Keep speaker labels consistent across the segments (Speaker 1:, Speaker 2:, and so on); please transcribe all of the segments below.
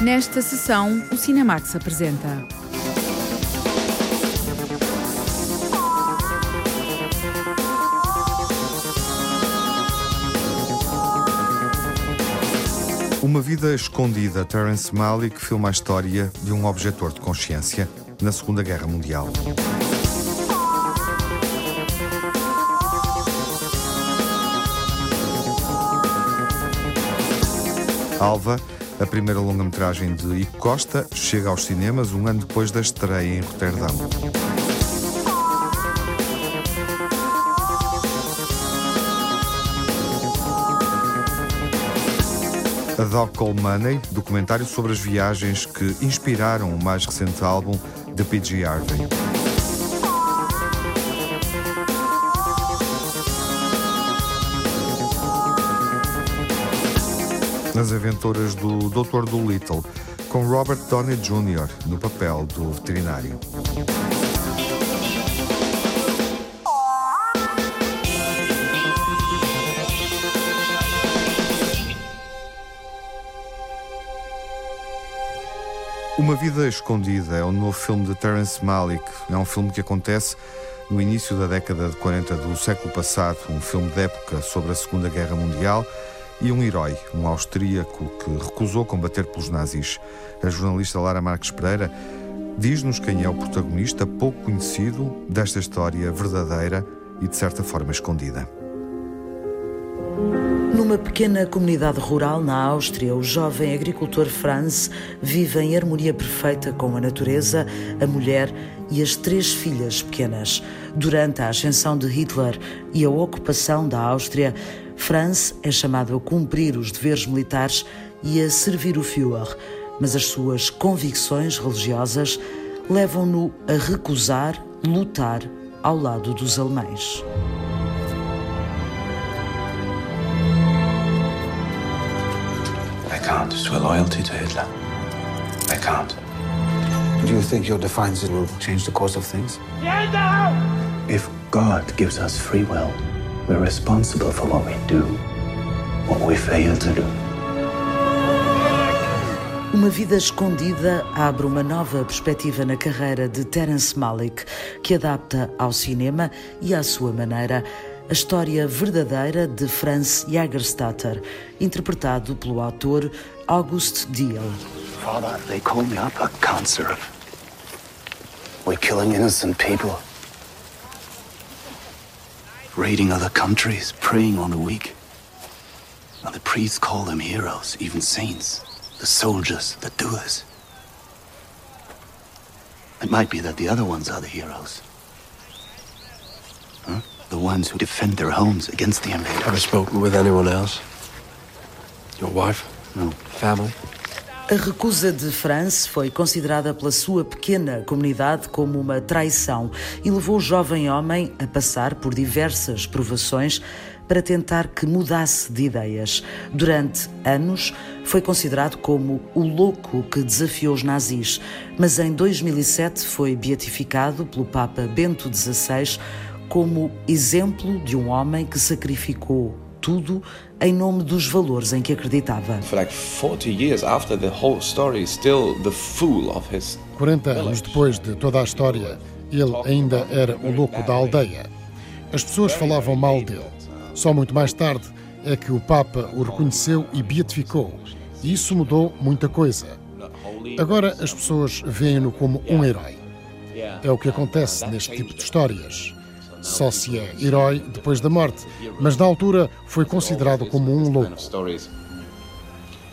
Speaker 1: Nesta sessão, o Cinemax apresenta.
Speaker 2: Uma Vida Escondida, Terence Malick filma a história de um objetor de consciência na Segunda Guerra Mundial. Alva, a primeira longa-metragem de Ico Costa, chega aos cinemas um ano depois da estreia em Roterdão. A Call Money, documentário sobre as viagens que inspiraram o mais recente álbum de P.G. Harvey. Nas aventuras do Dr. Dolittle, com Robert Downey Jr. no papel do veterinário. Uma Vida Escondida é o novo filme de Terence Malick. É um filme que acontece no início da década de 40 do século passado, um filme de época sobre a Segunda Guerra Mundial e um herói, um austríaco que recusou combater pelos nazis. A jornalista Lara Marques Pereira diz-nos quem é o protagonista pouco conhecido desta história verdadeira e de certa forma escondida.
Speaker 3: Numa pequena comunidade rural na Áustria, o jovem agricultor Franz vive em harmonia perfeita com a natureza, a mulher e as três filhas pequenas. Durante a ascensão de Hitler e a ocupação da Áustria, Franz é chamado a cumprir os deveres militares e a servir o Führer, mas as suas convicções religiosas levam-no a recusar lutar ao lado dos alemães.
Speaker 4: I can't swear loyalty to Hitler. I can't.
Speaker 5: Do you think your defiance will change the course of things?
Speaker 4: If God gives us free will, we're responsible for what we do, what we fail to do.
Speaker 3: Uma vida escondida abre uma nova perspectiva na carreira de Terence Malick, que adapta ao cinema e à sua maneira a história verdadeira de Franz Jagerstatter, interpretado pelo autor August Diehl.
Speaker 4: Father, they call me up. I can't serve. We're killing innocent people. Raiding other countries, preying on the weak. And the priests call them heroes, even saints. The soldiers, the doers. It might be that the other ones are the heroes. Huh? The ones who defend their homes against the invader.
Speaker 5: Ever spoken with anyone else? Your wife?
Speaker 4: No.
Speaker 5: Family?
Speaker 3: A recusa de France foi considerada pela sua pequena comunidade como uma traição e levou o jovem homem a passar por diversas provações para tentar que mudasse de ideias. Durante anos, foi considerado como o louco que desafiou os nazis, mas em 2007 foi beatificado pelo Papa Bento XVI como exemplo de um homem que sacrificou tudo em nome dos valores em que acreditava.
Speaker 6: For like 40 years after the whole story, still the fool of his
Speaker 7: 40 anos depois de toda a história, ele ainda era o louco da aldeia. As pessoas falavam mal dele. Só muito mais tarde é que o Papa o reconheceu e beatificou. E isso mudou muita coisa. Agora as pessoas veem-no como um herói. É o que acontece neste tipo de histórias. Só se é herói depois da morte, mas na altura foi considerado como um louco.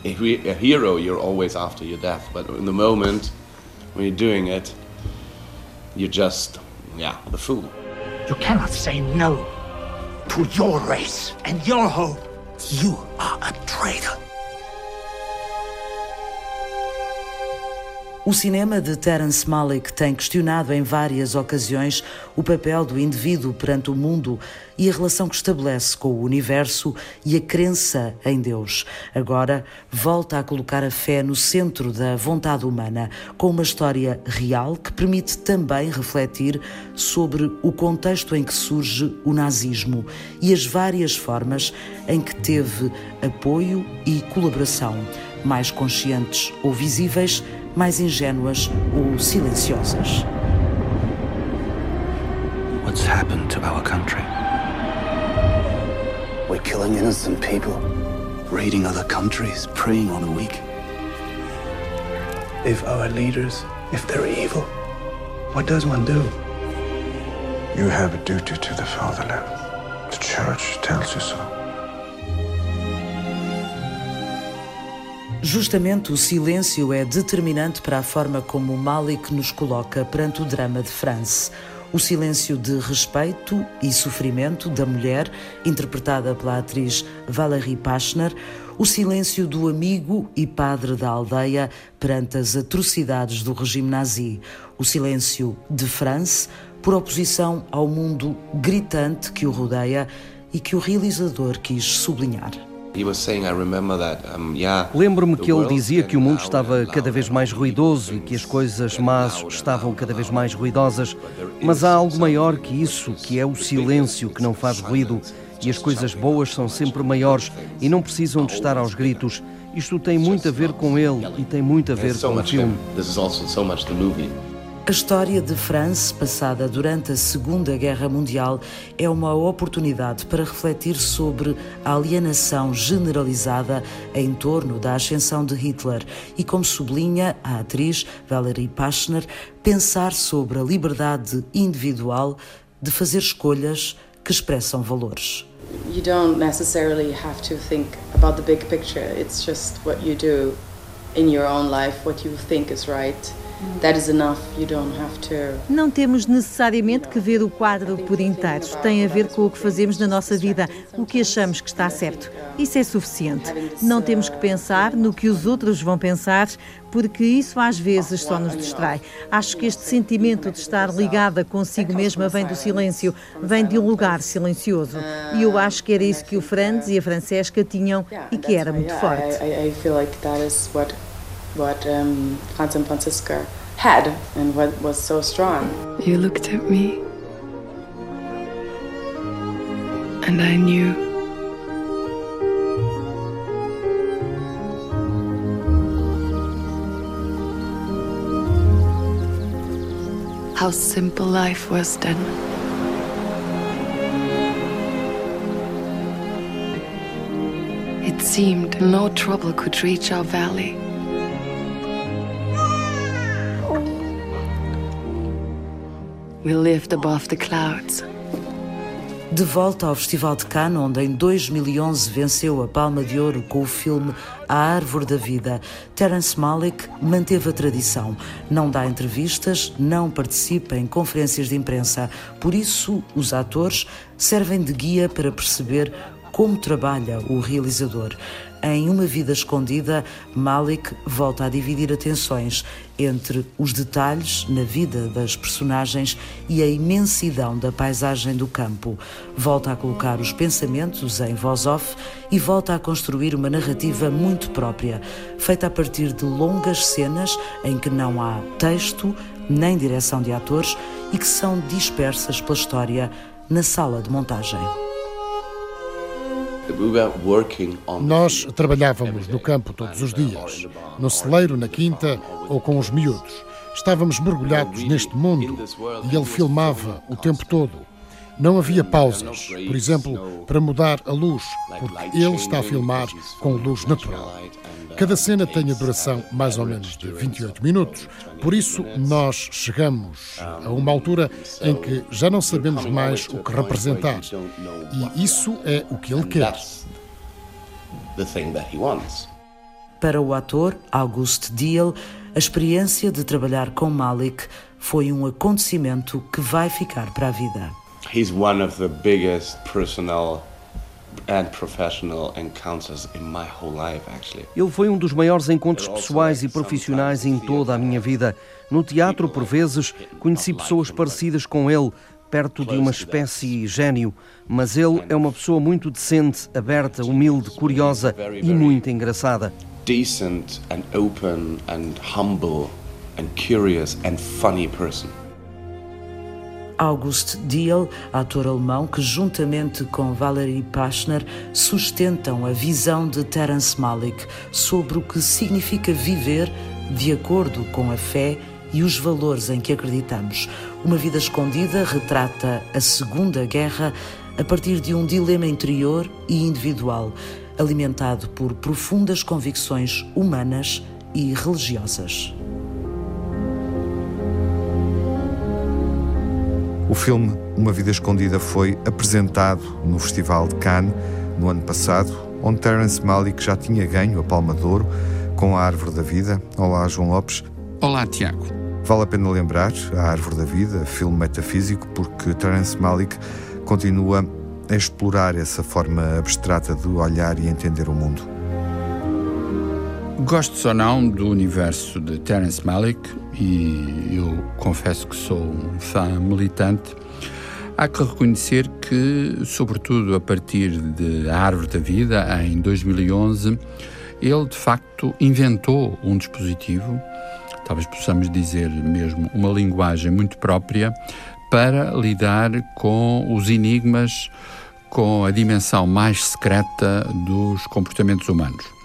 Speaker 6: A, he- a hero, you're always after your death, but in the moment when you're doing it, you're just, yeah, the fool.
Speaker 8: You cannot say no to your race and your hope. You are a traitor.
Speaker 3: O cinema de Terence Malick tem questionado em várias ocasiões o papel do indivíduo perante o mundo e a relação que estabelece com o universo e a crença em Deus. Agora volta a colocar a fé no centro da vontade humana, com uma história real que permite também refletir sobre o contexto em que surge o nazismo e as várias formas em que teve apoio e colaboração, mais conscientes ou visíveis mais ingênuas ou silenciosas.
Speaker 4: What's happened to our country? We're killing innocent people, raiding other countries, preying on the weak. If our leaders, if they're evil, what does one do?
Speaker 5: You have a duty to the fatherland. The church tells you so.
Speaker 3: Justamente o silêncio é determinante para a forma como Malik nos coloca perante o drama de France. O silêncio de respeito e sofrimento da mulher, interpretada pela atriz Valérie Pachner, o silêncio do amigo e padre da aldeia perante as atrocidades do regime nazi, o silêncio de France, por oposição ao mundo gritante que o rodeia e que o realizador quis sublinhar.
Speaker 9: Lembro-me que ele dizia que o mundo estava cada vez mais ruidoso e que as coisas más estavam cada vez mais ruidosas, mas há algo maior que isso, que é o silêncio que não faz ruído e as coisas boas são sempre maiores e não precisam de estar aos gritos. Isto tem muito a ver com ele e tem muito a ver com o filme.
Speaker 3: A história de France, passada durante a Segunda Guerra Mundial, é uma oportunidade para refletir sobre a alienação generalizada em torno da ascensão de Hitler e, como sublinha a atriz Valerie Pachner, pensar sobre a liberdade individual de fazer escolhas que expressam valores.
Speaker 10: You don't necessarily have to think about the big picture. It's just what you do in your own life, what you think is right.
Speaker 11: Não temos necessariamente que ver o quadro por inteiro. Tem a ver com o que fazemos na nossa vida, o que achamos que está certo. Isso é suficiente. Não temos que pensar no que os outros vão pensar, porque isso às vezes só nos distrai. Acho que este sentimento de estar ligada consigo mesma vem do silêncio, vem de um lugar silencioso. E eu acho que era isso que o Franz e a Francesca tinham e que era muito forte.
Speaker 10: What um, Franz and Franziska had and what was so strong.
Speaker 12: You looked at me, and I knew. How simple life was then. It seemed no trouble could reach our valley. We lived above the clouds.
Speaker 3: De volta ao Festival de Cannes, onde em 2011 venceu a Palma de Ouro com o filme A Árvore da Vida, Terence Malick manteve a tradição. Não dá entrevistas, não participa em conferências de imprensa. Por isso, os atores servem de guia para perceber como trabalha o realizador. Em Uma Vida Escondida, Malik volta a dividir atenções entre os detalhes na vida das personagens e a imensidão da paisagem do campo. Volta a colocar os pensamentos em voz off e volta a construir uma narrativa muito própria, feita a partir de longas cenas em que não há texto nem direção de atores e que são dispersas pela história na sala de montagem.
Speaker 7: Nós trabalhávamos no campo todos os dias, no celeiro, na quinta ou com os miúdos. Estávamos mergulhados neste mundo e ele filmava o tempo todo. Não havia pausas, por exemplo, para mudar a luz, porque ele está a filmar com luz natural. Cada cena tem a duração mais ou menos de 28 minutos, por isso nós chegamos a uma altura em que já não sabemos mais o que representar. E isso é o que ele quer.
Speaker 3: Para o ator August Diehl, a experiência de trabalhar com Malik foi um acontecimento que vai ficar para a vida.
Speaker 6: He's one of the biggest personal
Speaker 9: Ele foi um dos maiores encontros pessoais e profissionais em toda a minha vida. No teatro, por vezes, conheci pessoas parecidas com ele, perto de uma espécie gênio, mas ele é uma pessoa muito decente, aberta, humilde, curiosa e muito engraçada.
Speaker 6: Decent and open and humble and curious and funny person.
Speaker 3: August Diehl, ator alemão que, juntamente com Valerie Pachner, sustentam a visão de Terence Malick sobre o que significa viver de acordo com a fé e os valores em que acreditamos. Uma Vida Escondida retrata a Segunda Guerra a partir de um dilema interior e individual, alimentado por profundas convicções humanas e religiosas.
Speaker 2: O filme Uma Vida Escondida foi apresentado no Festival de Cannes no ano passado, onde Terence Malick já tinha ganho a Palma de Ouro com a Árvore da Vida. Olá, João Lopes.
Speaker 13: Olá, Tiago.
Speaker 2: Vale a pena lembrar a Árvore da Vida, filme metafísico, porque Terence Malick continua a explorar essa forma abstrata de olhar e entender o mundo.
Speaker 13: Gostes ou não do universo de Terence Malick, e eu confesso que sou um fã militante, há que reconhecer que, sobretudo a partir de A Árvore da Vida, em 2011, ele de facto inventou um dispositivo, talvez possamos dizer mesmo uma linguagem muito própria, para lidar com os enigmas, com a dimensão mais secreta dos comportamentos humanos.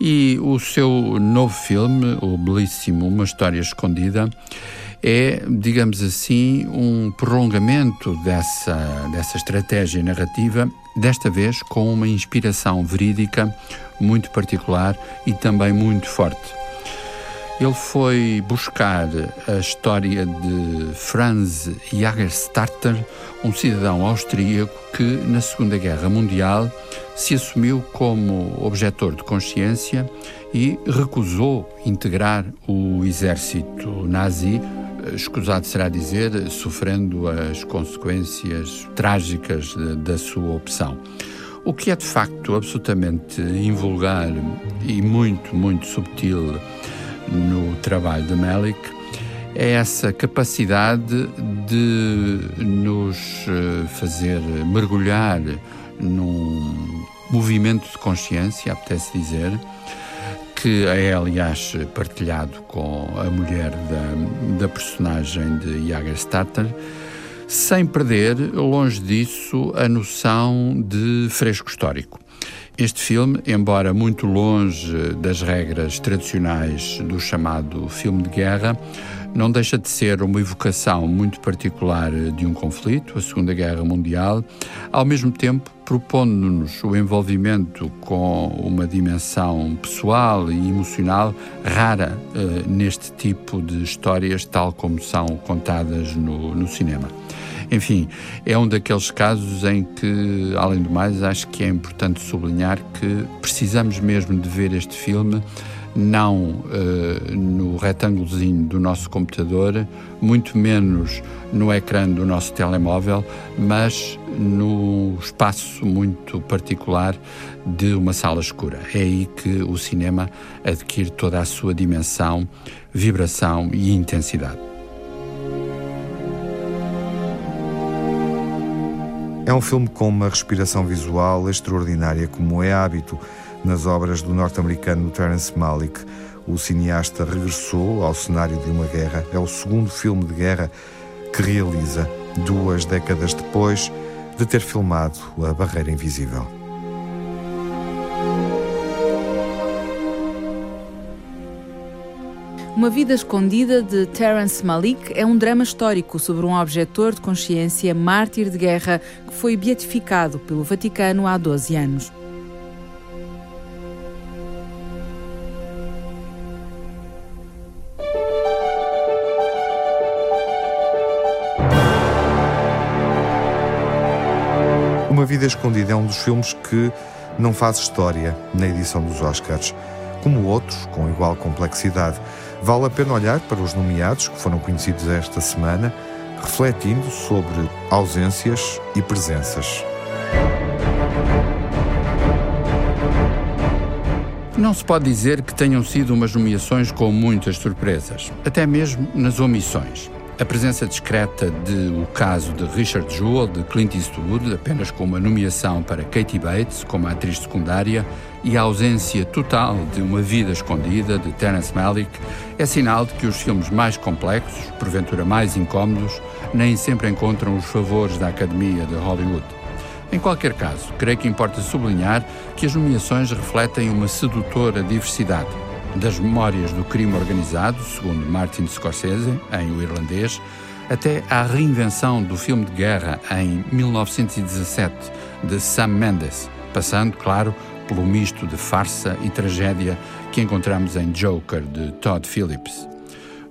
Speaker 13: E o seu novo filme, o belíssimo Uma História Escondida, é, digamos assim, um prolongamento dessa, dessa estratégia narrativa, desta vez com uma inspiração verídica muito particular e também muito forte. Ele foi buscar a história de Franz Jagerstarter, um cidadão austríaco que, na Segunda Guerra Mundial, se assumiu como objetor de consciência e recusou integrar o exército nazi, escusado será dizer, sofrendo as consequências trágicas da sua opção. O que é de facto absolutamente invulgar e muito, muito subtil no trabalho de Melick é essa capacidade de nos eh, fazer mergulhar num movimento de consciência, apetece dizer, que é aliás partilhado com a mulher da, da personagem de Jagerstatter, sem perder, longe disso, a noção de fresco histórico. Este filme, embora muito longe das regras tradicionais do chamado filme de guerra, não deixa de ser uma evocação muito particular de um conflito, a Segunda Guerra Mundial, ao mesmo tempo propondo-nos o envolvimento com uma dimensão pessoal e emocional rara eh, neste tipo de histórias, tal como são contadas no, no cinema. Enfim, é um daqueles casos em que, além do mais, acho que é importante sublinhar que precisamos mesmo de ver este filme não uh, no retângulozinho do nosso computador, muito menos no ecrã do nosso telemóvel, mas no espaço muito particular de uma sala escura. É aí que o cinema adquire toda a sua dimensão, vibração e intensidade.
Speaker 2: É um filme com uma respiração visual extraordinária, como é hábito nas obras do norte-americano Terence Malick. O cineasta regressou ao cenário de uma guerra. É o segundo filme de guerra que realiza, duas décadas depois de ter filmado A Barreira Invisível.
Speaker 1: Uma Vida Escondida de Terence Malick é um drama histórico sobre um objetor de consciência mártir de guerra que foi beatificado pelo Vaticano há 12 anos.
Speaker 2: Uma Vida Escondida é um dos filmes que não faz história na edição dos Oscars, como outros com igual complexidade. Vale a pena olhar para os nomeados que foram conhecidos esta semana, refletindo sobre ausências e presenças.
Speaker 13: Não se pode dizer que tenham sido umas nomeações com muitas surpresas, até mesmo nas omissões. A presença discreta de O Caso de Richard Jewell, de Clint Eastwood, apenas com uma nomeação para Katie Bates como atriz secundária, e a ausência total de Uma Vida Escondida, de Terence Malick, é sinal de que os filmes mais complexos, porventura mais incómodos, nem sempre encontram os favores da Academia de Hollywood. Em qualquer caso, creio que importa sublinhar que as nomeações refletem uma sedutora diversidade das memórias do crime organizado, segundo Martin Scorsese, em O Irlandês, até à reinvenção do filme de guerra em 1917 de Sam Mendes, passando, claro, pelo misto de farsa e tragédia que encontramos em Joker de Todd Phillips.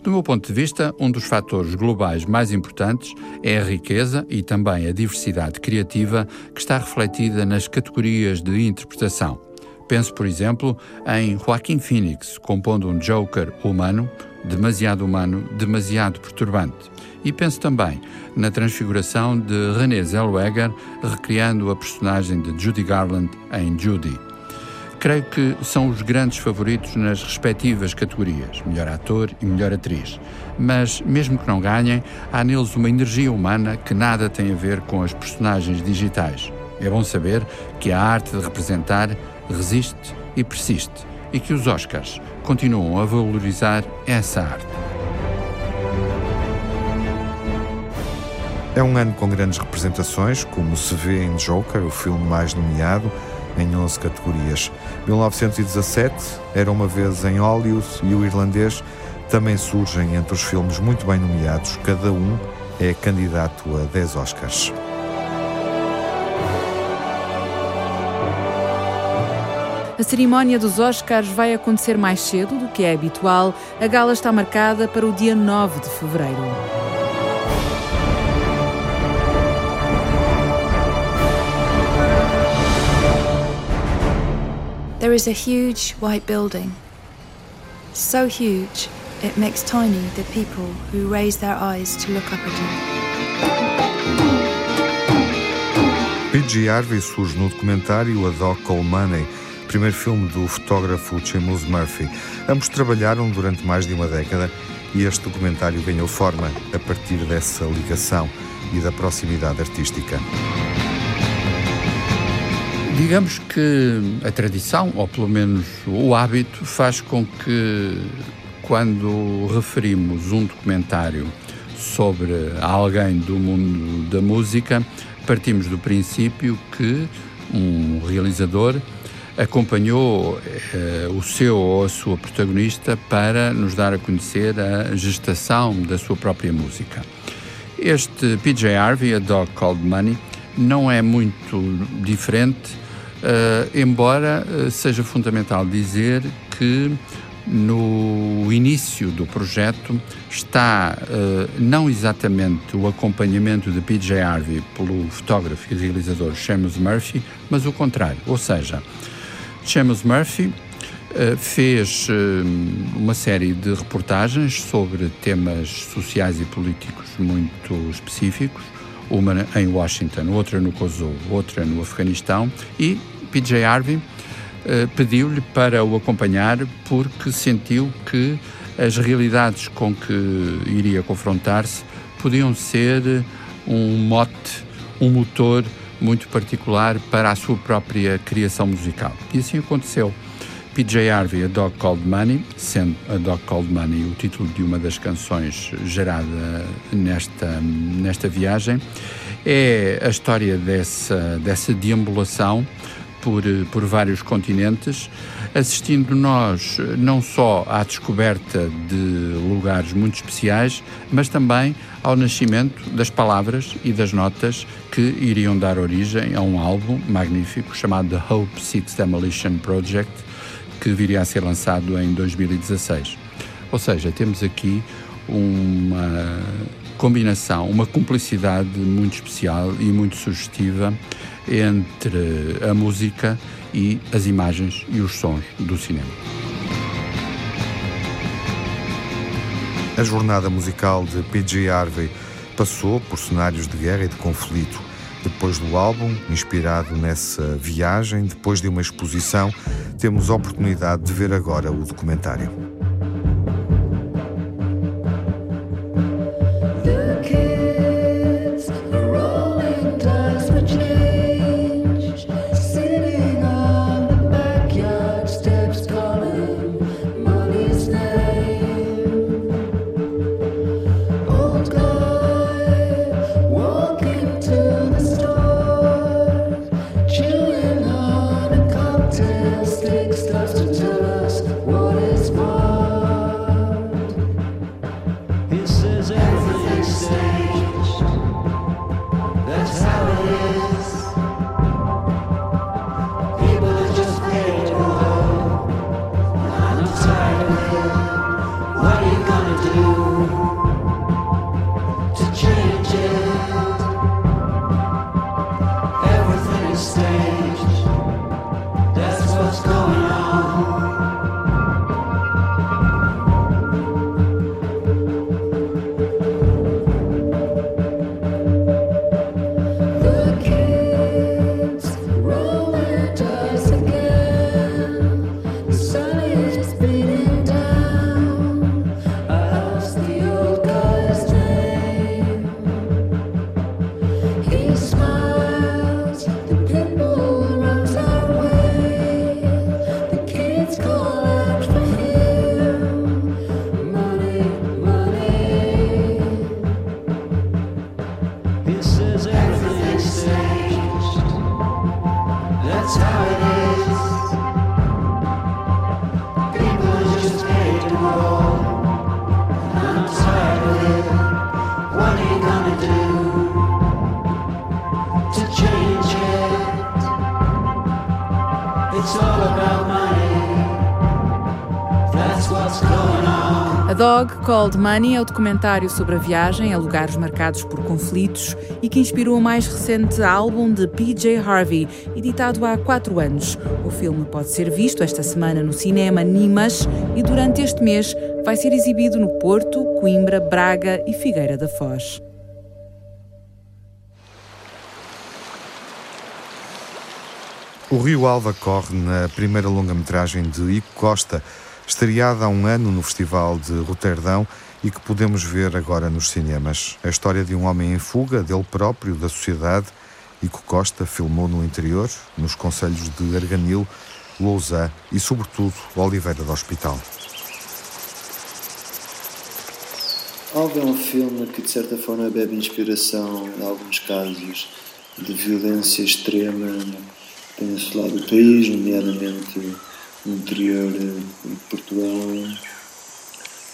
Speaker 13: Do meu ponto de vista, um dos fatores globais mais importantes é a riqueza e também a diversidade criativa que está refletida nas categorias de interpretação. Penso, por exemplo, em Joaquim Phoenix compondo um Joker humano, demasiado humano, demasiado perturbante. E penso também na transfiguração de René Zellweger recriando a personagem de Judy Garland em Judy. Creio que são os grandes favoritos nas respectivas categorias, melhor ator e melhor atriz. Mas, mesmo que não ganhem, há neles uma energia humana que nada tem a ver com as personagens digitais. É bom saber que a arte de representar resiste e persiste e que os Oscars continuam a valorizar essa arte.
Speaker 2: É um ano com grandes representações, como se vê em Joker, o filme mais nomeado, em 11 categorias. 1917 era uma vez em Hollywood e o irlandês também surgem entre os filmes muito bem nomeados, cada um é candidato a 10 Oscars.
Speaker 1: A cerimónia dos Oscars vai acontecer mais cedo do que é habitual. A gala está marcada para o dia 9 de fevereiro.
Speaker 14: There is a huge white building. So huge, it makes tiny the people who raise their eyes to look up at
Speaker 2: it. P.G. Harvey surge no documentário A Dog Call Money, primeiro filme do fotógrafo Seamus Murphy. Ambos trabalharam durante mais de uma década e este documentário ganhou forma a partir dessa ligação e da proximidade artística.
Speaker 13: Digamos que a tradição, ou pelo menos o hábito, faz com que, quando referimos um documentário sobre alguém do mundo da música, partimos do princípio que um realizador acompanhou eh, o seu ou a sua protagonista para nos dar a conhecer a gestação da sua própria música. Este PJ Harvey, A Dog Called Money, não é muito diferente Uh, embora uh, seja fundamental dizer que no início do projeto está não exatamente o acompanhamento de PJ Harvey pelo fotógrafo e realizador Seamus Murphy, mas o contrário, ou seja, Seamus Murphy fez uma série de reportagens sobre temas sociais e políticos muito específicos, uma em Washington, outra no Kosovo, outra no Afeganistão e PJ Harvey uh, pediu-lhe para o acompanhar porque sentiu que as realidades com que iria confrontar-se podiam ser um mote, um motor muito particular para a sua própria criação musical. E assim aconteceu. PJ Harvey, A Dog Called Money, sendo A Dog Called Money o título de uma das canções gerada nesta, nesta viagem, é a história dessa, dessa deambulação por, por vários continentes, assistindo nós não só à descoberta de lugares muito especiais, mas também ao nascimento das palavras e das notas que iriam dar origem a um álbum magnífico chamado The Hope Six Demolition Project, que viria a ser lançado em 2016. Ou seja, temos aqui uma combinação, uma cumplicidade muito especial e muito sugestiva entre a música e as imagens e os sons do cinema.
Speaker 2: A jornada musical de P.G. Harvey passou por cenários de guerra e de conflito.
Speaker 15: Depois do álbum, inspirado nessa viagem, depois de uma exposição, temos a oportunidade de ver agora o documentário.
Speaker 1: Called Money é o documentário sobre a viagem a lugares marcados por conflitos e que inspirou o mais recente álbum de PJ Harvey, editado há quatro anos. O filme pode ser visto esta semana no cinema Nimas e durante este mês vai ser exibido no Porto, Coimbra, Braga e Figueira da Foz.
Speaker 15: O Rio Alva corre na primeira longa-metragem de Ico Costa, estreada há um ano no Festival de Roterdão e que podemos ver agora nos cinemas. A história de um homem em fuga, dele próprio, da sociedade. Ico Costa filmou no interior, nos conselhos de Arganil, Lousã e, sobretudo, Oliveira do Hospital.
Speaker 16: Alva é um filme que, de certa forma, bebe inspiração, em alguns casos, de violência extrema peninsular do país, nomeadamente no interior de Portugal,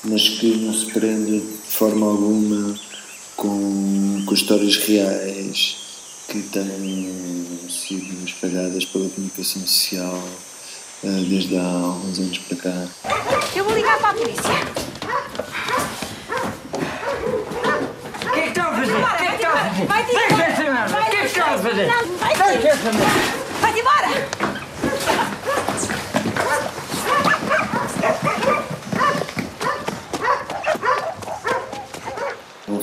Speaker 16: mas que não se prende de forma alguma com, com histórias reais que têm sido espalhadas pela comunicação social uh, desde há alguns anos para cá.
Speaker 14: Eu vou ligar para a polícia.
Speaker 17: O que é que estão a fazer? O que é que estão a fazer? Vai-te embora! O que é que estão a fazer?
Speaker 14: Vai-te embora!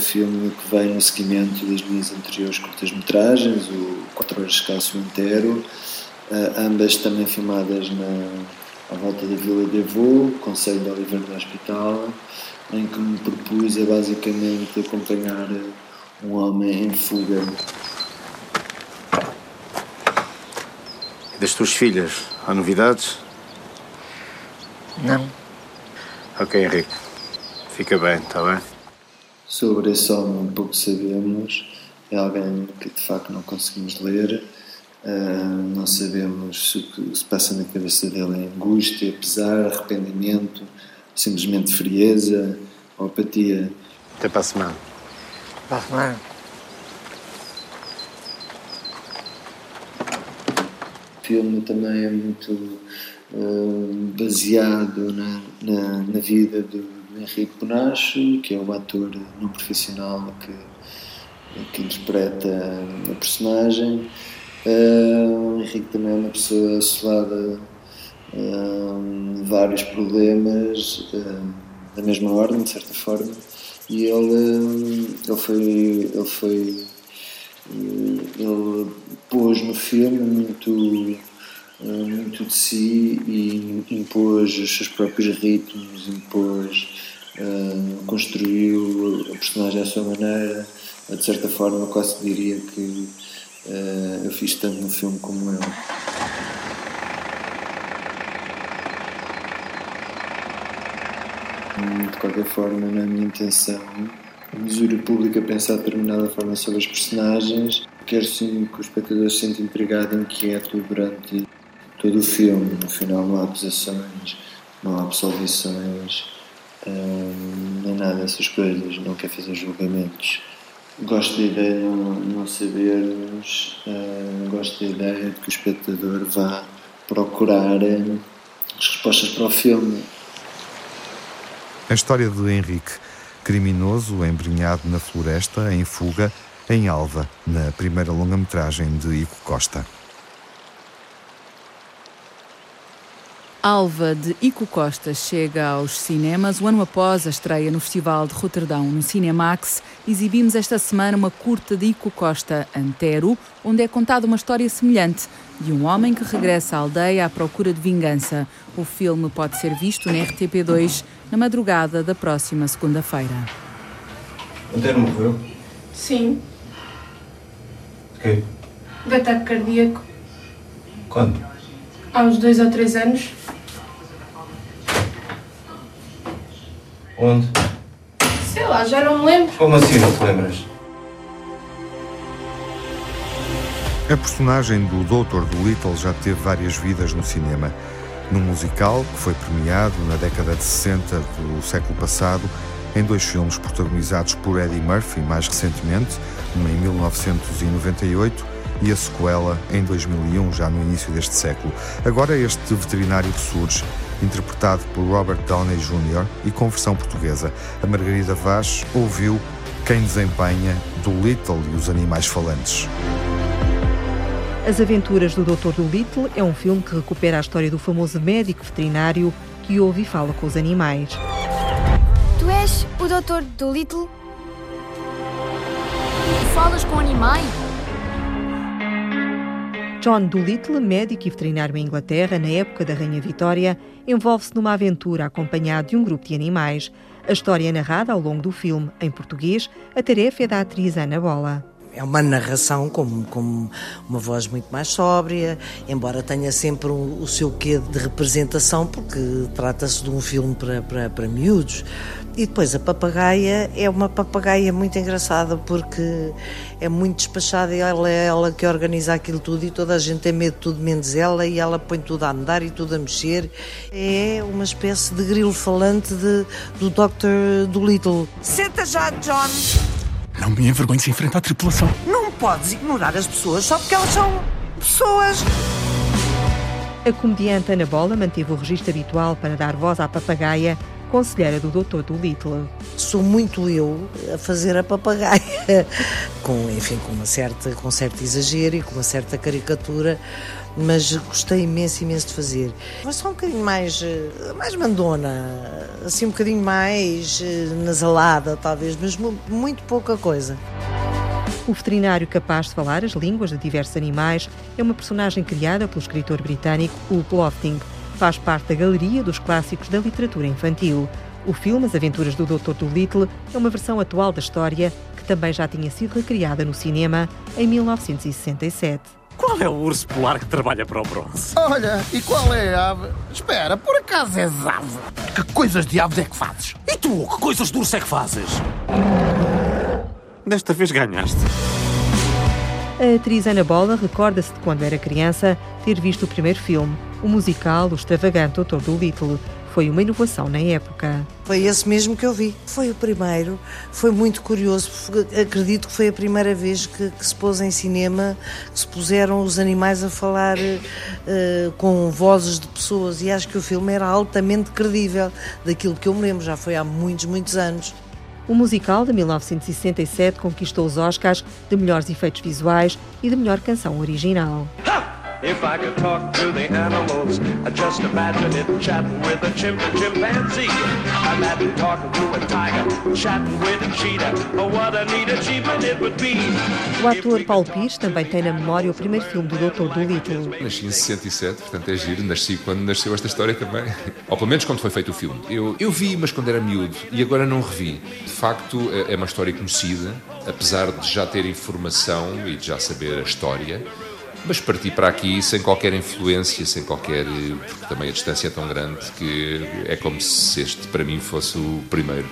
Speaker 16: Filme que vem no seguimento das minhas anteriores curtas-metragens, o Quatro Horas Calço Inteiro, uh, ambas também filmadas na, à volta da Vila de Avô, Conselho de Oliveira do Hospital, em que me propus a basicamente acompanhar um homem em fuga.
Speaker 18: Das tuas filhas, há novidades?
Speaker 17: Não.
Speaker 18: Ok, Henrique. Fica bem, está bem?
Speaker 16: Sobre esse homem pouco sabemos, é alguém que de facto não conseguimos ler, uh, não sabemos se o que se passa na cabeça dele é angústia, pesar, arrependimento, simplesmente frieza ou apatia.
Speaker 18: Até para a semana.
Speaker 17: Para a semana.
Speaker 16: O filme também é muito uh, baseado na, na, na vida do Henrique Bonacho, que é o ator não profissional que, que interpreta a personagem. Uh, o Henrique também é uma pessoa assolada uh, vários problemas uh, da mesma ordem, de certa forma, e ele, ele foi, ele foi ele pôs no filme muito, muito de si e impôs os seus próprios ritmos, impôs, construiu a personagem à sua maneira. De certa forma, quase diria que eu fiz tanto no filme como ele. De qualquer forma, não é a minha intenção dizer o público a pensar de determinada forma sobre os personagens. Quero sim que o espectador se sinta intrigado e inquieto durante todo o filme. No final não há acusações, não há absolvições, hum, nem nada dessas coisas. Não quero fazer julgamentos. Gosto da ideia de não, não sabermos, hum, gosto da ideia de que o espectador vá procurar hum, as respostas para o filme.
Speaker 2: A história de Henrique, criminoso embrenhado na floresta, em fuga, em Alva, na primeira longa-metragem de Ico Costa.
Speaker 1: Alva de Ico Costa chega aos cinemas. O ano após a estreia no Festival de Roterdão, no Cinemax, exibimos esta semana uma curta de Ico Costa, Antero, onde é contada uma história semelhante de um homem que regressa à aldeia à procura de vingança. O filme pode ser visto na RTP2 na madrugada da próxima segunda-feira.
Speaker 19: Antero morreu?
Speaker 20: Sim.
Speaker 19: De quê?
Speaker 20: De ataque cardíaco.
Speaker 19: Quando?
Speaker 20: Aos dois ou três anos.
Speaker 19: Onde?
Speaker 20: Sei lá, já não me lembro.
Speaker 19: Como assim não te lembras?
Speaker 2: A personagem do Dr. Dolittle já teve várias vidas no cinema. Num musical que foi premiado na década de 60 do século passado, em dois filmes protagonizados por Eddie Murphy, mais recentemente, um em 1998 e a sequela em 2001, já no início deste século. Agora este veterinário que surge, interpretado por Robert Downey Jr. e com versão portuguesa. A Margarida Vaz ouviu quem desempenha Dolittle e os Animais Falantes.
Speaker 21: As Aventuras do Dr. Dolittle é um filme que recupera a história do famoso médico veterinário que ouve e fala com os animais.
Speaker 22: Tu és o Dr. Dolittle? Falas com animais?
Speaker 21: John Dolittle, médico e veterinário em Inglaterra na época da Rainha Vitória, envolve-se numa aventura acompanhado de um grupo de animais. A história é narrada ao longo do filme, em português, a tarefa é da atriz Ana Bola.
Speaker 23: É uma narração com, com uma voz muito mais sóbria, embora tenha sempre o, o seu quê de representação, porque trata-se de um filme para, para, para miúdos. E depois a papagaia é uma papagaia muito engraçada porque é muito despachada e ela é ela que organiza aquilo tudo e toda a gente tem medo de tudo menos ela e ela põe tudo a andar e tudo a mexer. É uma espécie de grilo falante de, do Dr. Dolittle.
Speaker 24: Senta já, John.
Speaker 25: Não me envergonhes em frente à tripulação.
Speaker 24: Não podes ignorar as pessoas só porque elas são pessoas.
Speaker 21: A comediante Ana Bola manteve o registro habitual para dar voz à papagaia, conselheira do Dr. Dolittle.
Speaker 23: Sou muito eu a fazer a papagaia, com, enfim, com, uma certa, com um certo exagero e com uma certa caricatura, mas gostei imenso, imenso de fazer. Foi só um bocadinho mais, mais mandona, assim um bocadinho mais eh, nasalada, talvez, mas muito pouca coisa.
Speaker 21: O veterinário capaz de falar as línguas de diversos animais é uma personagem criada pelo escritor britânico Hugh Lofting. Faz parte da galeria dos clássicos da literatura infantil. O filme As Aventuras do Dr. Dolittle é uma versão atual da história que também já tinha sido recriada no cinema em 1967.
Speaker 25: Qual é o urso polar que trabalha para o bronze?
Speaker 26: Olha, e qual é a ave? Espera, por acaso és ave?
Speaker 25: Que coisas de aves é que fazes? E tu, que coisas de urso é que fazes? Desta vez ganhaste.
Speaker 21: A atriz Ana Bola recorda-se de quando era criança ter visto o primeiro filme, o musical O Extravagante Doutor Dolittle. Foi uma inovação na época.
Speaker 23: Foi esse mesmo que eu vi. Foi o primeiro. Foi muito curioso. Acredito que foi a primeira vez que, que se pôs em cinema, que se puseram os animais a falar uh, com vozes de pessoas. E acho que o filme era altamente credível daquilo que eu me lembro. Já foi há muitos, muitos anos.
Speaker 21: O musical de 1967 conquistou os Oscars de melhores efeitos visuais e de melhor canção original.
Speaker 27: If I could talk to the animals, Just imagine it chatting with a chimp and chimpanzee. Imagine talking to a tiger, chatting with a cheetah. Oh, what a neat achievement it would be.
Speaker 21: O ator Paulo Pires também tem na memória o primeiro filme do Dr. Dolittle.
Speaker 28: Nasci em 67, portanto é giro. Nasci quando nasceu esta história também. Ou pelo menos quando foi feito o filme. Eu, eu vi, mas quando era miúdo, e agora não revi. De facto, é, é uma história conhecida, apesar de já ter informação e de já saber a história. Mas parti para aqui sem qualquer influência, sem qualquer. porque também a distância é tão grande que é como se este para mim fosse o primeiro.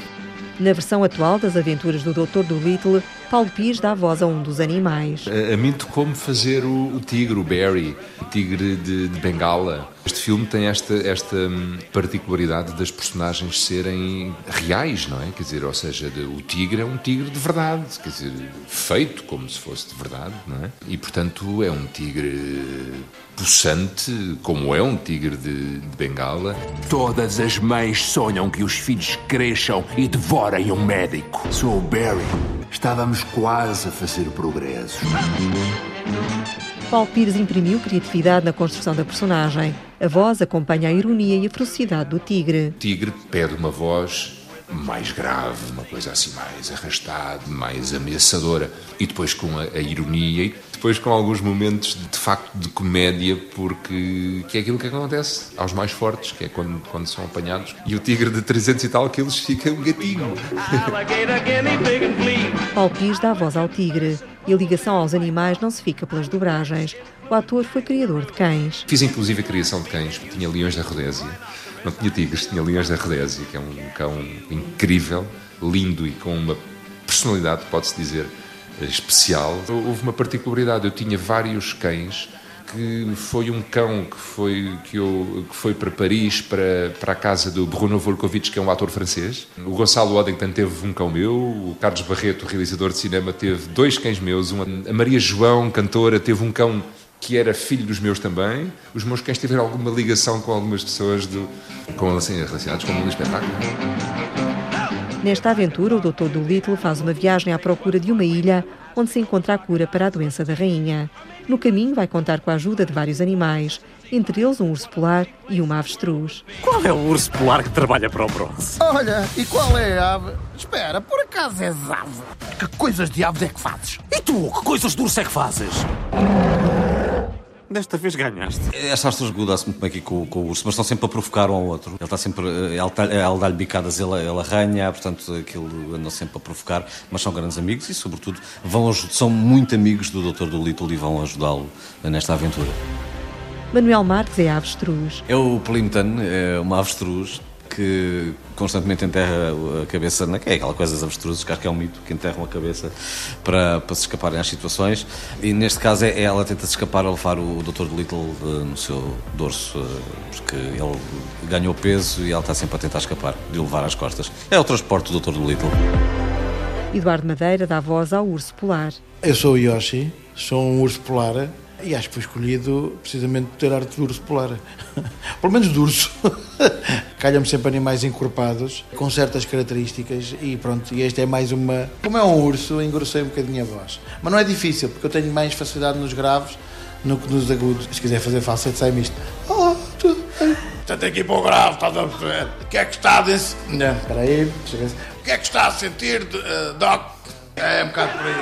Speaker 21: Na versão atual das aventuras do Dr. Dolittle, Paulo Pires dá voz a um dos animais.
Speaker 28: A, a mim tocou-me fazer o, o, tigre, o Barry, o tigre de, de, Bengala. Este filme tem esta, esta hum, particularidade das personagens serem reais, não é? Quer dizer, ou seja, o tigre é um tigre de verdade, quer dizer, feito como se fosse de verdade, não é? E portanto é um tigre possante, como é um tigre de, de Bengala.
Speaker 29: Todas as mães sonham que os filhos cresçam e devorem um médico. Sou o Barry. Estávamos quase a fazer progressos.
Speaker 21: Paulo Pires imprimiu criatividade na construção da personagem. A voz acompanha a ironia e a ferocidade do tigre.
Speaker 28: O tigre pede uma voz mais grave, uma coisa assim mais arrastada, mais ameaçadora. E depois com a, a ironia e depois com alguns momentos de, de, facto de comédia, porque que é aquilo que acontece aos mais fortes, que é quando, quando são apanhados. E o tigre de 300 e tal quilos fica um gatinho.
Speaker 21: Paulo Pires dá voz ao tigre e a ligação aos animais não se fica pelas dobragens. O ator foi criador de cães.
Speaker 28: Fiz inclusive a criação de cães, tinha leões da Rodésia. Não tinha tigres, tinha leões da Rodésia, que é um cão incrível, lindo e com uma personalidade, pode-se dizer, especial. Houve uma particularidade, eu tinha vários cães que foi um cão que foi, que eu, que foi para Paris, para, para a casa do Bruno Volkovich, que é um ator francês. O Gonçalo Oddington teve um cão meu, o Carlos Barreto, realizador de cinema, teve dois cães meus, uma, a Maria João, cantora, teve um cão que era filho dos meus também. Os meus cães tiveram alguma ligação com algumas pessoas do, com, assim, relacionadas com o mundo do espetáculo.
Speaker 21: Nesta aventura, o Dr. Dolittle faz uma viagem à procura de uma ilha onde se encontra a cura para a doença da rainha. No caminho, vai contar com a ajuda de vários animais, entre eles um urso polar e uma avestruz.
Speaker 29: Qual é o urso polar que trabalha para o bronze?
Speaker 30: Olha, e qual é a ave? Espera, por acaso és ave?
Speaker 29: Que coisas de aves é que fazes? E tu, que coisas de urso é que fazes? Desta vez ganhaste.
Speaker 31: Esta Astros dá-se muito bem aqui com, com, o urso, mas estão sempre a provocar um ao outro. Ele está sempre. Ela, ela dá-lhe bicadas, ele, ele arranha, portanto aquilo andam sempre a provocar, mas são grandes amigos e, sobretudo, vão, são muito amigos do Dr. do Little e vão ajudá-lo nesta aventura.
Speaker 21: Manuel Marques é avestruz.
Speaker 31: É o Plimpton, é uma avestruz que constantemente enterra a cabeça na é aquela coisa das avestruzes, que acho que é um mito, que enterram a cabeça para, para se escaparem às situações. E neste caso é, ela tenta se escapar a levar o Dr. Little no seu dorso, porque ele ganhou peso e ela está sempre a tentar escapar de o levar às costas. É o transporte do Dr. Little.
Speaker 21: Eduardo Madeira dá voz ao urso polar.
Speaker 26: Eu sou o Yoshi, sou um urso polar e acho que foi escolhido precisamente por ter arte de urso polar. Pelo menos de urso. Calham-me sempre animais encorpados, com certas características, e pronto, e este é mais uma. Como é um urso, engrossei um bocadinho a voz. Mas não é difícil, porque eu tenho mais facilidade nos graves do que nos agudos. Se quiser fazer falsete, sai-me isto. Oh, tudo bem. Já tem que ir para o grave, estás a perceber? O que é que está a desse... Não, espera aí. O que é que está a sentir, uh, Doc? É um bocado por aí.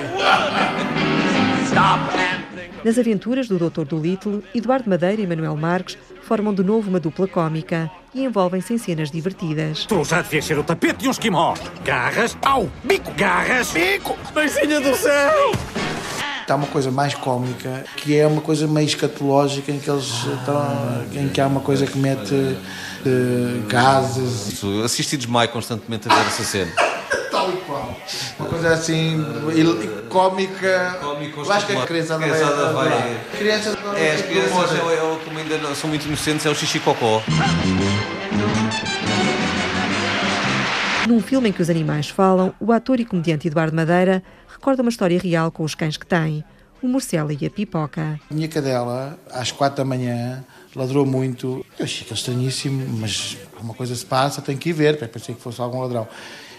Speaker 21: Stop nas aventuras do Dr. Dolittle, Eduardo Madeira e Manuel Marques formam de novo uma dupla cómica e envolvem-se em cenas divertidas.
Speaker 29: Tu já devias ser o tapete de um esquimó. Garras, au, bico, garras, bico, mãezinha do céu!
Speaker 26: Está uma coisa mais cómica, que é uma coisa meio escatológica, em que eles estão, em que há uma coisa que mete uh, gases.
Speaker 31: Assisti desmaio constantemente a ver essa cena
Speaker 26: e qual. Uma coisa assim, cómica. Cómico, eu acho que a criança vai.
Speaker 31: Criançada vai.
Speaker 26: vai. Crianças,
Speaker 31: é, as crianças, eu, eu, como ainda são muito inocentes, é o xixi cocó.
Speaker 21: Num filme em que os animais falam, o ator e comediante Eduardo Madeira recorda uma história real com os cães que tem, o morcelo e a pipoca.
Speaker 26: A minha cadela, às quatro da manhã, ladrou muito. Eu achei aquilo estranhíssimo, mas alguma coisa se passa, tenho que ir ver. Pensei que fosse algum ladrão.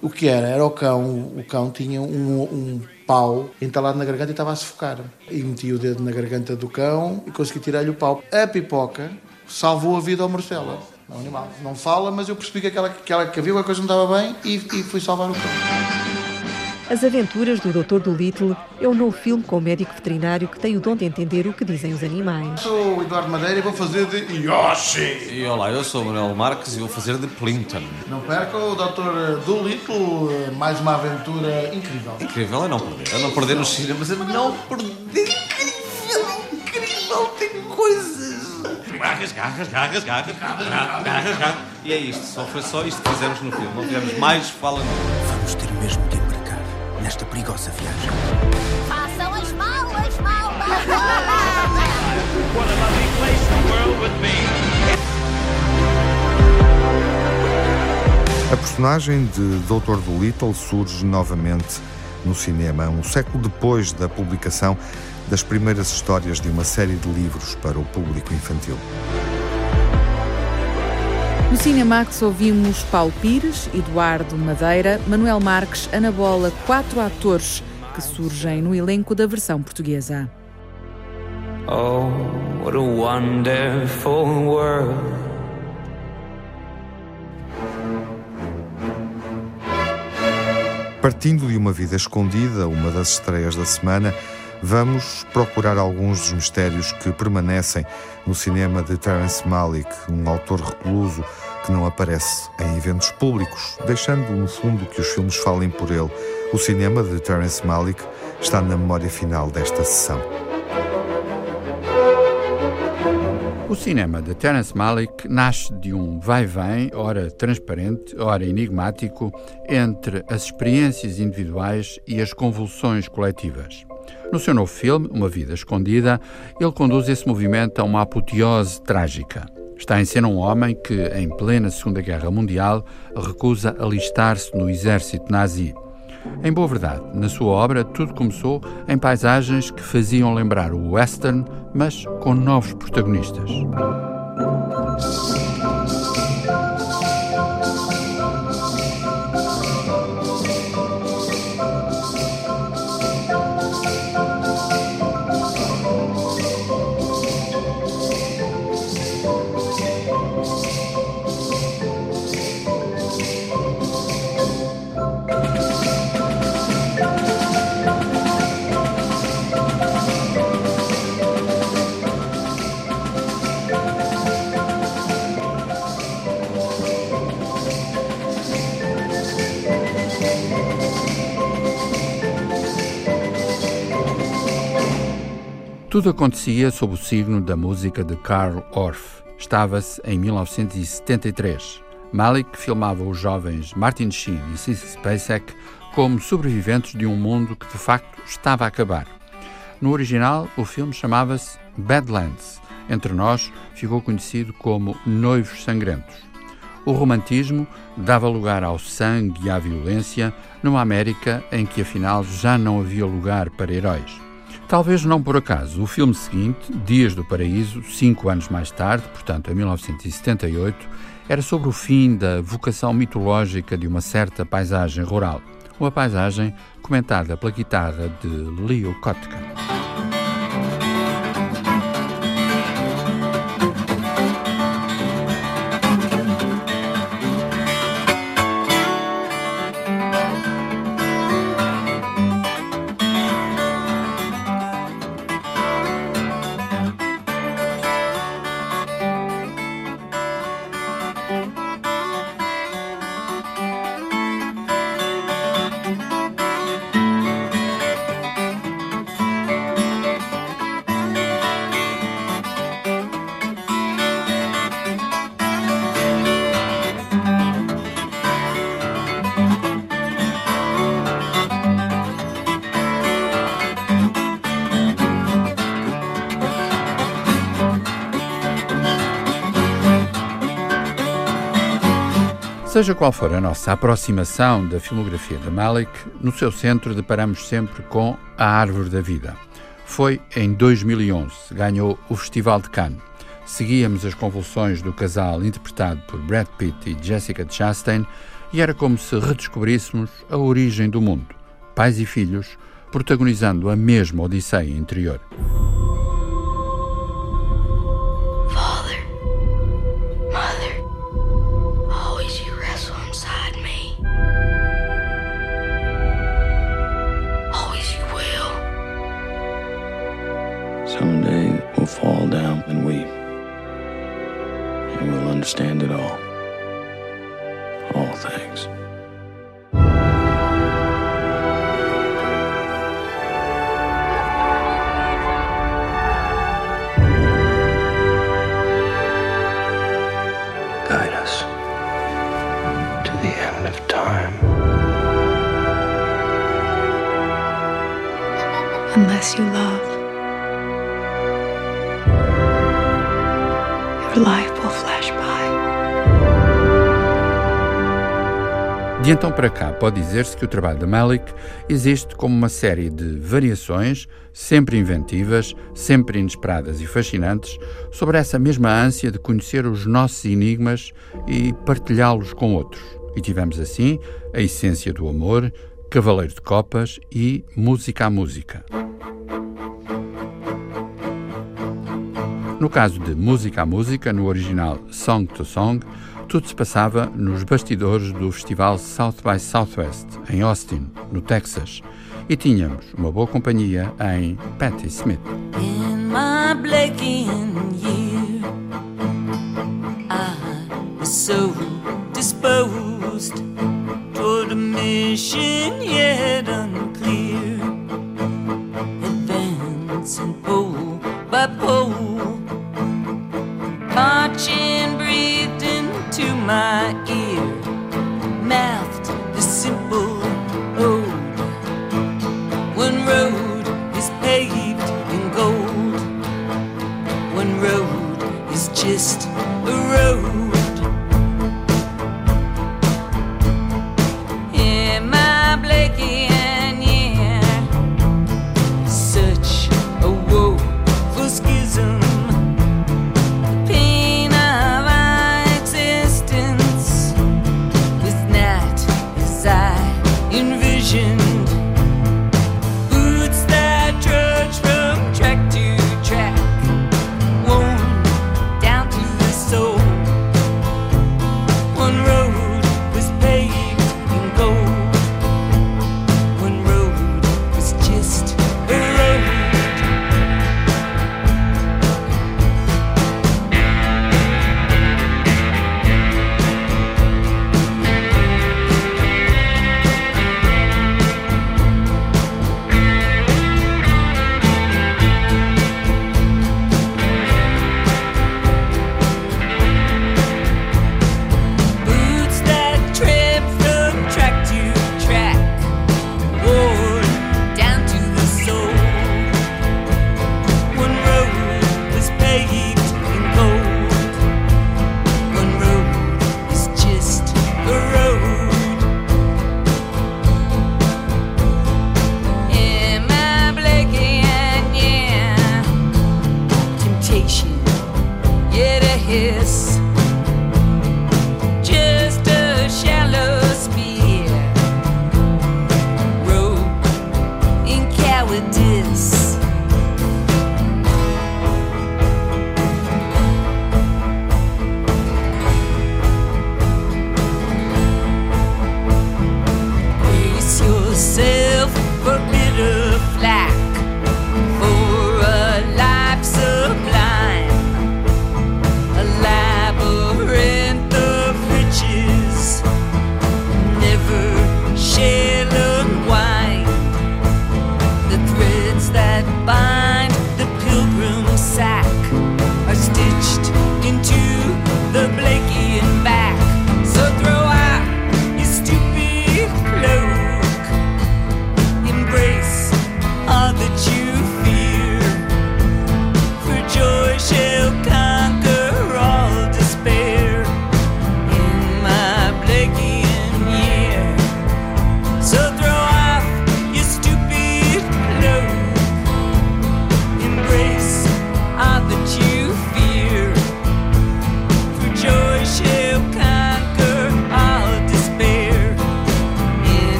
Speaker 26: O que era? Era o cão, o cão tinha um, um pau entalado na garganta e estava a sufocar. E meti o dedo na garganta do cão e consegui tirar-lhe o pau. A pipoca salvou a vida ao Marcelo. É um animal. Não fala, mas eu percebi que aquela que, ela, que havia uma coisa não estava bem e, e fui salvar o cão.
Speaker 21: As Aventuras do Dr. Dolittle é um novo filme com o médico veterinário que tem o dom de entender o que dizem os animais.
Speaker 26: Sou o Eduardo Madeira e vou fazer de Yoshi.
Speaker 31: E olá, eu sou o Manuel Marques e vou fazer de Plimpton.
Speaker 26: Não perca o Dr. Dolittle, mais uma aventura incrível.
Speaker 31: Incrível é não perder. É não perder nos cinemas, é não perder. Incrível, incrível, tem coisas. Garras, garras, garras, garras, garras, garras, garras. E é isto, só foi só isto que fizemos no filme. Não tivemos mais fala.
Speaker 32: Vamos ter mesmo embarcar nesta perigosa viagem.
Speaker 33: Façam as malas, malas!
Speaker 27: What a lovely place the world would be.
Speaker 2: A personagem de Dr. Dolittle surge novamente no cinema, um século depois da publicação das primeiras histórias de uma série de livros para o público infantil.
Speaker 1: No Cinemax ouvimos Paulo Pires, Eduardo Madeira, Manuel Marques, Ana Bola, quatro atores que surgem no elenco da versão portuguesa.
Speaker 29: Oh, what a wonderful world.
Speaker 2: Partindo de uma vida escondida, uma das estreias da semana, vamos procurar alguns dos mistérios que permanecem no cinema de Terence Malick, um autor recluso que não aparece em eventos públicos, deixando no fundo que os filmes falem por ele. O cinema de Terence Malick está na memória final desta sessão.
Speaker 13: O cinema de Terence Malick nasce de um vai-vem, ora transparente, ora enigmático, entre as experiências individuais e as convulsões coletivas. No seu novo filme, Uma Vida Escondida, ele conduz esse movimento a uma apoteose trágica. Está em cena um homem que, em plena Segunda Guerra Mundial, recusa alistar-se no exército nazi. Em boa verdade, na sua obra, tudo começou em paisagens que faziam lembrar o western, mas com novos protagonistas. Tudo acontecia sob o signo da música de Karl Orff. Estava-se em 1973. Malik filmava os jovens Martin Sheen e Sissy Spacek como sobreviventes de um mundo que de facto estava a acabar. No original, o filme chamava-se Badlands. Entre nós, ficou conhecido como Noivos Sangrentos. O romantismo dava lugar ao sangue e à violência numa América em que afinal já não havia lugar para heróis. Talvez não por acaso, o filme seguinte, Dias do Paraíso, cinco anos mais tarde, portanto em 1978, era sobre o fim da vocação mitológica de uma certa paisagem rural. Uma paisagem comentada pela guitarra de Leo Kotka. Seja qual for a nossa aproximação da filmografia de Malik, no seu centro deparamos sempre com A Árvore da Vida. Foi em 2011, ganhou o Festival de Cannes. Seguíamos as convulsões do casal interpretado por Brad Pitt e Jessica Chastain e era como se redescobríssemos a origem do mundo, pais e filhos, protagonizando a mesma odisseia interior.
Speaker 34: Understand it all. All things. Guide us to the end of time.
Speaker 35: Unless you love, your life will flash
Speaker 13: De então para cá, pode dizer-se que o trabalho de Malik existe como uma série de variações, sempre inventivas, sempre inesperadas e fascinantes, sobre essa mesma ânsia de conhecer os nossos enigmas e partilhá-los com outros. E tivemos assim a essência do amor, Cavaleiro de Copas e Música à Música. No caso de Música à Música, no original Song to Song, tudo se passava nos bastidores do festival South by Southwest, em Austin, no Texas, e tínhamos uma boa companhia em Patti Smith.
Speaker 25: In my breaking year, I was so disposed toward a mission yet unclear, advancing pole by pole, marching into my ear, mouthed the simple ode. One road is paved in gold. One road is just a road.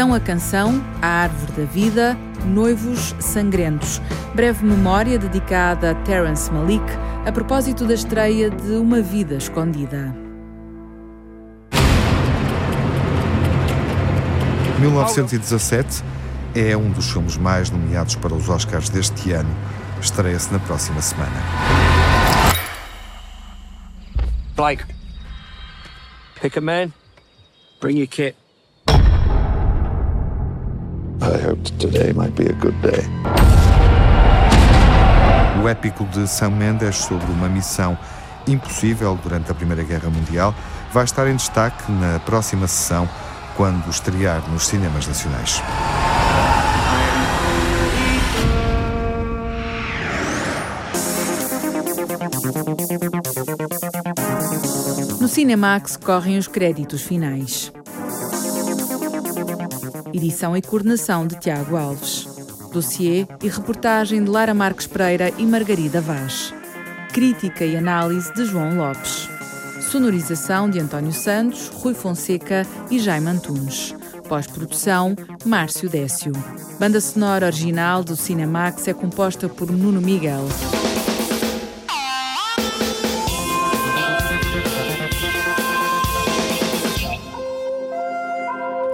Speaker 1: Canção a Canção, A Árvore da Vida, Noivos Sangrentos. Breve memória dedicada a Terence Malik a propósito da estreia de Uma Vida Escondida.
Speaker 2: 1917 é um dos filmes mais nomeados para os Oscars deste ano. Estreia-se na próxima semana.
Speaker 34: Blake, pick a man, bring your kit.
Speaker 36: I hoped today might be a good day.
Speaker 2: O épico de Sam Mendes sobre uma missão impossível durante a Primeira Guerra Mundial vai estar em destaque na próxima sessão, quando estrear nos cinemas nacionais.
Speaker 1: No Cinemax correm os créditos finais. Edição e coordenação de Tiago Alves. Dossiê e reportagem de Lara Marques Pereira e Margarida Vaz. Crítica e análise de João Lopes. Sonorização de António Santos, Rui Fonseca e Jaime Antunes. Pós-produção, Márcio Décio. Banda sonora original do Cinemax é composta por Nuno Miguel.